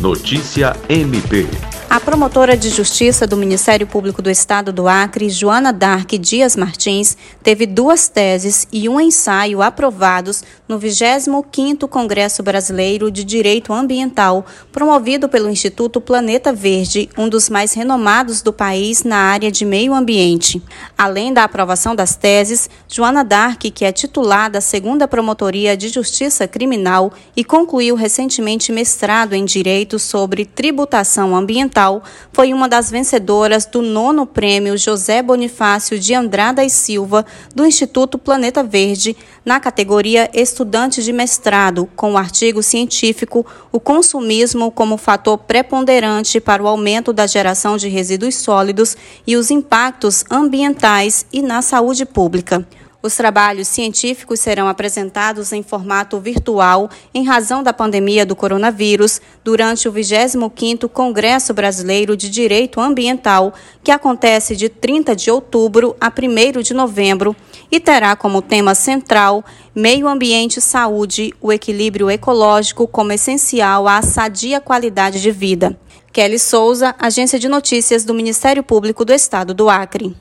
Notícia MP. A promotora de justiça do Ministério Público do Estado do Acre, Joana Dark Dias Martins, teve duas teses e um ensaio aprovados no 25º Congresso Brasileiro de Direito Ambiental, promovido pelo Instituto Planeta Verde, um dos mais renomados do país na área de meio ambiente. Além da aprovação das teses, Joana Dark, que é titular da segunda Promotoria de Justiça Criminal e concluiu recentemente mestrado em Direito sobre Tributação Ambiental, foi uma das vencedoras do nono prêmio José Bonifácio de Andrada e Silva, do Instituto Planeta Verde, na categoria Estudante de Mestrado, com o artigo científico O Consumismo como Fator Preponderante para o Aumento da Geração de Resíduos Sólidos e os Impactos Ambientais e na Saúde Pública. Os trabalhos científicos serão apresentados em formato virtual em razão da pandemia do coronavírus durante o 25º Congresso Brasileiro de Direito Ambiental, que acontece de 30 de outubro a 1 de novembro e terá como tema central Meio Ambiente e Saúde, o equilíbrio ecológico como essencial à sadia qualidade de vida. Kelly Souza, Agência de Notícias do Ministério Público do Estado do Acre.